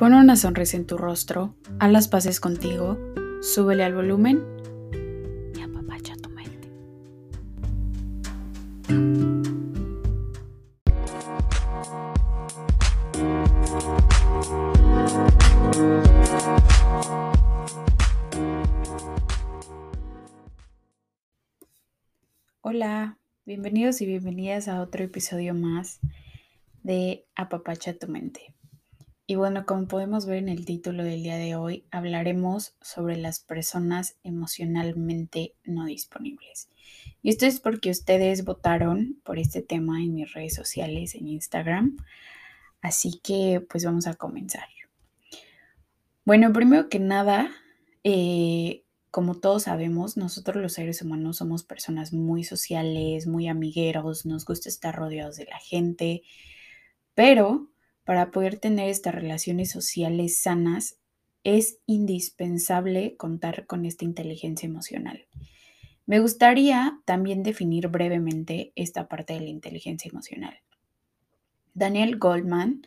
Pon una sonrisa en tu rostro, haz las paces contigo, súbele al volumen y apapacha tu mente. Hola, bienvenidos y bienvenidas a otro episodio más de Apapacha tu mente. Y bueno, como podemos ver en el título del día de hoy, hablaremos sobre las personas emocionalmente no disponibles. Y esto es porque ustedes votaron por este tema en mis redes sociales, en Instagram. Así que pues vamos a comenzar. Bueno, primero que nada, eh, como todos sabemos, nosotros los seres humanos somos personas muy sociales, muy amigueros, nos gusta estar rodeados de la gente, pero para poder tener estas relaciones sociales sanas, es indispensable contar con esta inteligencia emocional. Me gustaría también definir brevemente esta parte de la inteligencia emocional. Daniel Goldman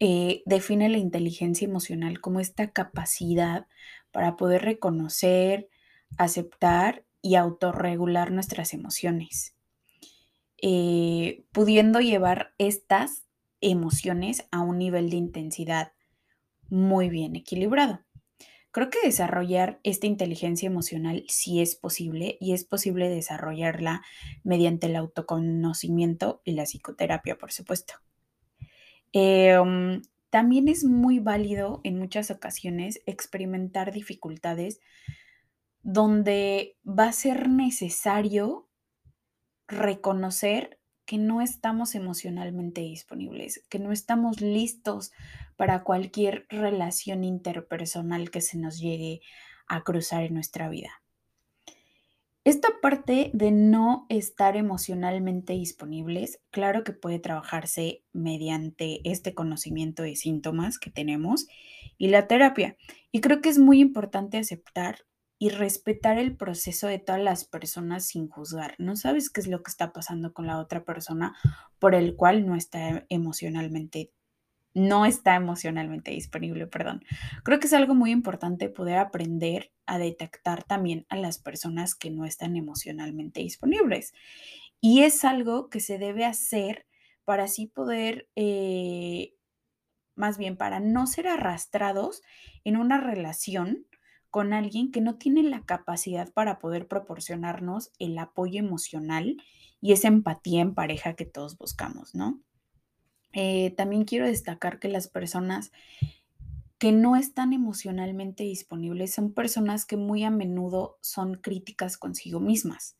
eh, define la inteligencia emocional como esta capacidad para poder reconocer, aceptar y autorregular nuestras emociones, eh, pudiendo llevar estas emociones a un nivel de intensidad muy bien equilibrado. Creo que desarrollar esta inteligencia emocional sí es posible y es posible desarrollarla mediante el autoconocimiento y la psicoterapia, por supuesto. Em, también es muy válido en muchas ocasiones experimentar dificultades donde va a ser necesario reconocer que no estamos emocionalmente disponibles, que no estamos listos para cualquier relación interpersonal que se nos llegue a cruzar en nuestra vida. Esta parte de no estar emocionalmente disponibles, claro que puede trabajarse mediante este conocimiento de síntomas que tenemos y la terapia. Y creo que es muy importante aceptar y respetar el proceso de todas las personas sin juzgar. No sabes qué es lo que está pasando con la otra persona por el cual no está emocionalmente no está emocionalmente disponible, perdón. Creo que es algo muy importante poder aprender a detectar también a las personas que no están emocionalmente disponibles. Y es algo que se debe hacer para así poder, eh, más bien, para no ser arrastrados en una relación con alguien que no tiene la capacidad para poder proporcionarnos el apoyo emocional y esa empatía en pareja que todos buscamos, ¿no? Eh, también quiero destacar que las personas que no están emocionalmente disponibles son personas que muy a menudo son críticas consigo mismas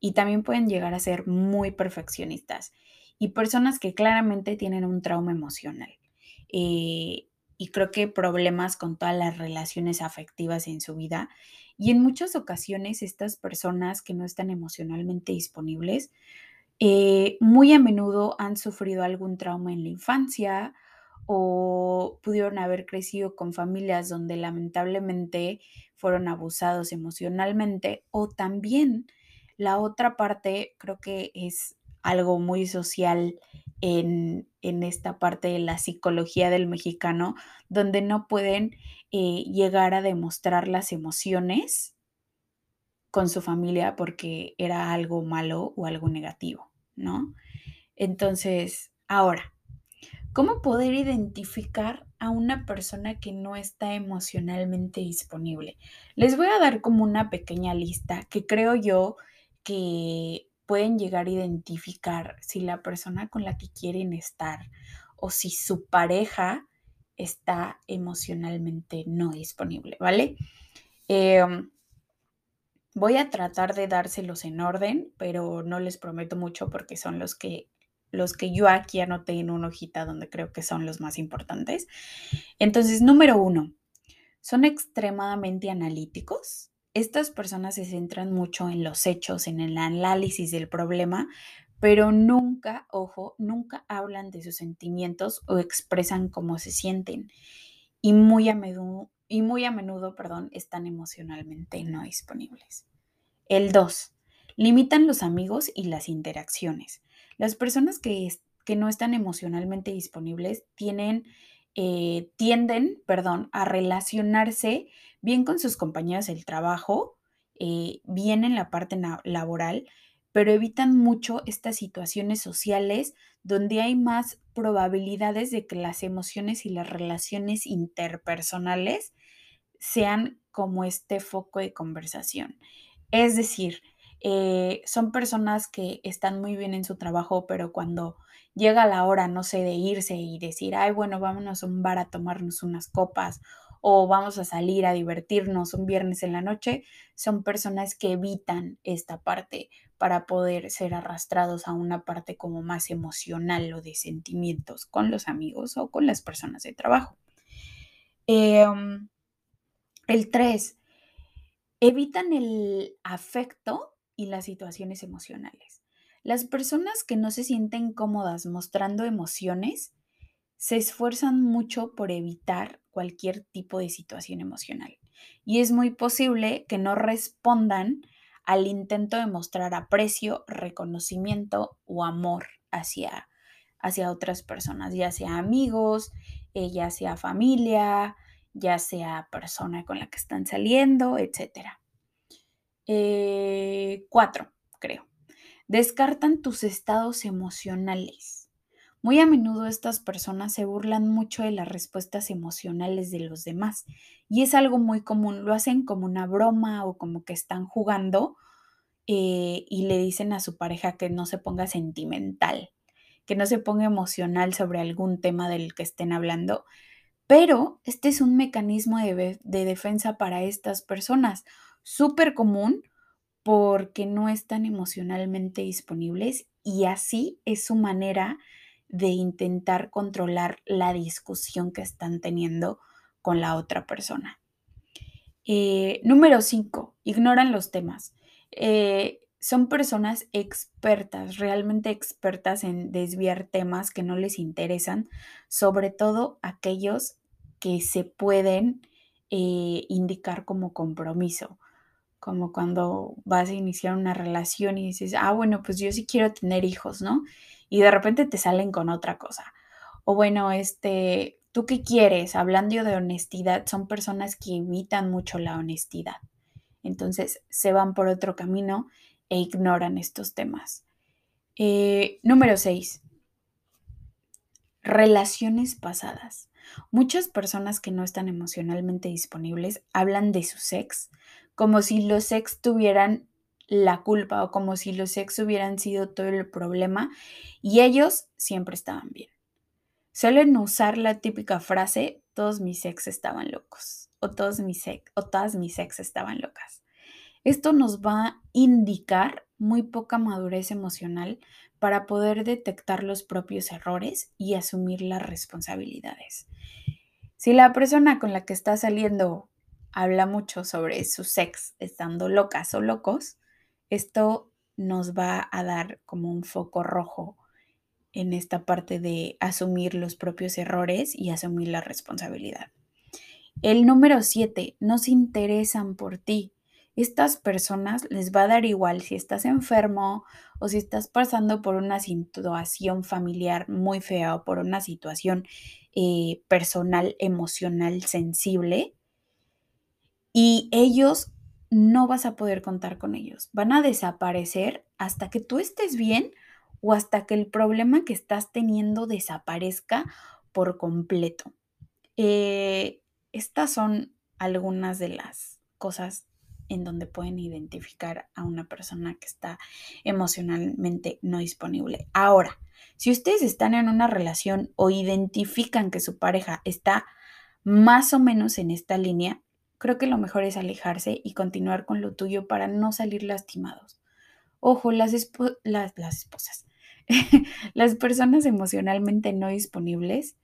y también pueden llegar a ser muy perfeccionistas y personas que claramente tienen un trauma emocional. Eh, y creo que problemas con todas las relaciones afectivas en su vida. Y en muchas ocasiones estas personas que no están emocionalmente disponibles, eh, muy a menudo han sufrido algún trauma en la infancia o pudieron haber crecido con familias donde lamentablemente fueron abusados emocionalmente o también la otra parte creo que es algo muy social en, esta parte de la psicología del mexicano, donde no pueden eh, llegar a demostrar las emociones con su familia porque era algo malo o algo negativo, ¿no? Entonces, ahora, ¿cómo poder identificar a una persona que no está emocionalmente disponible? Les voy a dar como una pequeña lista que creo yo que pueden llegar a identificar si la persona con la que quieren estar o si su pareja está emocionalmente no disponible, ¿vale? Em, voy a tratar de dárselos en orden, pero no les prometo mucho porque son los que los que yo aquí anoté en una hojita donde creo que son los más importantes. Entonces, número uno, son extremadamente analíticos, estas personas se centran mucho en los hechos, en el análisis del problema, pero nunca, ojo, nunca hablan de sus sentimientos o expresan cómo se sienten. Y muy a menudo, perdón, están emocionalmente no disponibles. El 2. Limitan los amigos y las interacciones. Las personas que, que no están emocionalmente disponibles tienen eh, tienden, perdón, a relacionarse bien con sus compañeros del trabajo, eh, bien en la parte laboral, pero evitan mucho estas situaciones sociales donde hay más probabilidades de que las emociones y las relaciones interpersonales sean como este foco de conversación. Es decir, eh, son personas que están muy bien en su trabajo, pero cuando llega la hora, no sé, de irse y decir, ay, bueno, vámonos a un bar a tomarnos unas copas o vamos a salir a divertirnos un viernes en la noche, son personas que evitan esta parte para poder ser arrastrados a una parte como más emocional o de sentimientos con los amigos o con las personas de trabajo. Em, el 3. Evitan el afecto y las situaciones emocionales. Las personas que no se sienten cómodas mostrando emociones se esfuerzan mucho por evitar cualquier tipo de situación emocional y es muy posible que no respondan al intento de mostrar aprecio, reconocimiento o amor hacia, hacia otras personas, ya sea amigos, eh, ya sea familia, ya sea persona con la que están saliendo, etcétera. Eh, cuatro, creo. Descartan tus estados emocionales. Muy a menudo estas personas se burlan mucho de las respuestas emocionales de los demás y es algo muy común. Lo hacen como una broma o como que están jugando eh, y le dicen a su pareja que no se ponga sentimental, que no se ponga emocional sobre algún tema del que estén hablando. Pero este es un mecanismo de, de defensa para estas personas súper común porque no están emocionalmente disponibles y así es su manera de intentar controlar la discusión que están teniendo con la otra persona. Eh, número 5, ignoran los temas. Eh, son personas expertas, realmente expertas en desviar temas que no les interesan, sobre todo aquellos que se pueden eh, indicar como compromiso como cuando vas a iniciar una relación y dices, ah, bueno, pues yo sí quiero tener hijos, ¿no? Y de repente te salen con otra cosa. O bueno, este, ¿tú qué quieres? Hablando de honestidad, son personas que evitan mucho la honestidad. Entonces se van por otro camino e ignoran estos temas. Eh, número 6. Relaciones pasadas. Muchas personas que no están emocionalmente disponibles hablan de su sex como si los ex tuvieran la culpa o como si los ex hubieran sido todo el problema y ellos siempre estaban bien. Suelen usar la típica frase, todos mis ex estaban locos o, todos mis ex, o todas mis ex estaban locas. Esto nos va a indicar muy poca madurez emocional para poder detectar los propios errores y asumir las responsabilidades. Si la persona con la que está saliendo habla mucho sobre su sex estando locas o locos, esto nos va a dar como un foco rojo en esta parte de asumir los propios errores y asumir la responsabilidad. El número siete, no se interesan por ti. Estas personas les va a dar igual si estás enfermo o si estás pasando por una situación familiar muy fea o por una situación eh, personal, emocional, sensible y ellos no vas a poder contar con ellos. Van a desaparecer hasta que tú estés bien o hasta que el problema que estás teniendo desaparezca por completo. Eh, estas son algunas de las cosas en donde pueden identificar a una persona que está emocionalmente no disponible. Ahora, si ustedes están en una relación o identifican que su pareja está más o menos en esta línea, creo que lo mejor es alejarse y continuar con lo tuyo para no salir lastimados. Ojo, las, esposas, las personas emocionalmente no disponibles,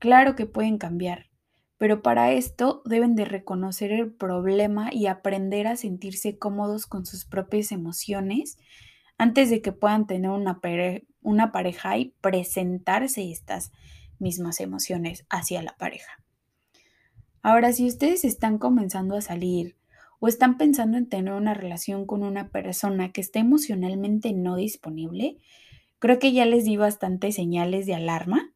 claro que pueden cambiar, pero para esto deben de reconocer el problema y aprender a sentirse cómodos con sus propias emociones antes de que puedan tener una pareja y presentarse estas mismas emociones hacia la pareja. Ahora, si ustedes están comenzando a salir o están pensando en tener una relación con una persona que esté emocionalmente no disponible, creo que ya les di bastantes señales de alarma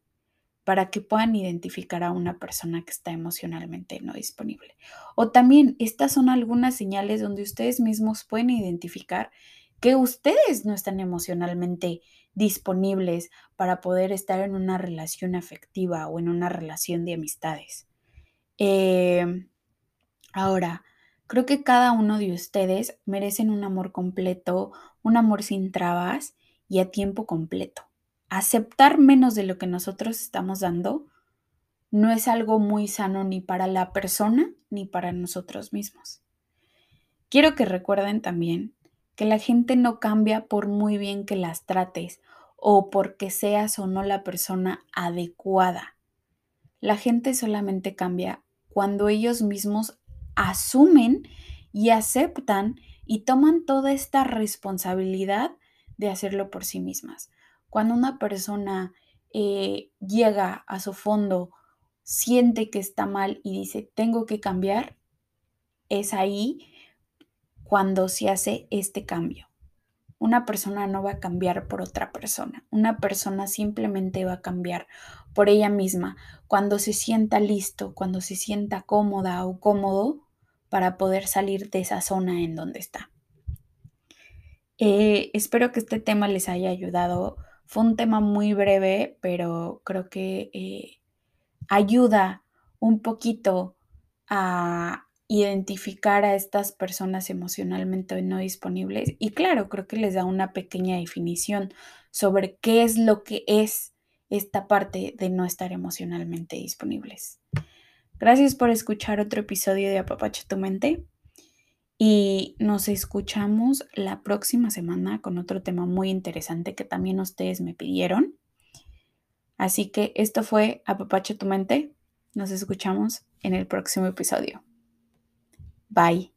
para que puedan identificar a una persona que está emocionalmente no disponible. O también estas son algunas señales donde ustedes mismos pueden identificar que ustedes no están emocionalmente disponibles para poder estar en una relación afectiva o en una relación de amistades. Em, ahora, creo que cada uno de ustedes merecen un amor completo, un amor sin trabas y a tiempo completo aceptar menos de lo que nosotros estamos dando no es algo muy sano ni para la persona ni para nosotros mismos. Quiero que recuerden también que la gente no cambia por muy bien que las trates o porque seas o no la persona adecuada. La gente solamente cambia cuando ellos mismos asumen y aceptan y toman toda esta responsabilidad de hacerlo por sí mismas. Cuando una persona eh, llega a su fondo, siente que está mal y dice, tengo que cambiar, es ahí cuando se hace este cambio. Una persona no va a cambiar por otra persona. Una persona simplemente va a cambiar por ella misma cuando se sienta listo, cuando se sienta cómoda o cómodo para poder salir de esa zona en donde está. Eh, espero que este tema les haya ayudado fue un tema muy breve, pero creo que eh, ayuda un poquito a identificar a estas personas emocionalmente no disponibles. Y claro, creo que les da una pequeña definición sobre qué es lo que es esta parte de no estar emocionalmente disponibles. Gracias por escuchar otro episodio de Apapacha tu mente y nos escuchamos la próxima semana con otro tema muy interesante que también ustedes me pidieron. Así que esto fue Apapacha tu mente. Nos escuchamos en el próximo episodio. Bye.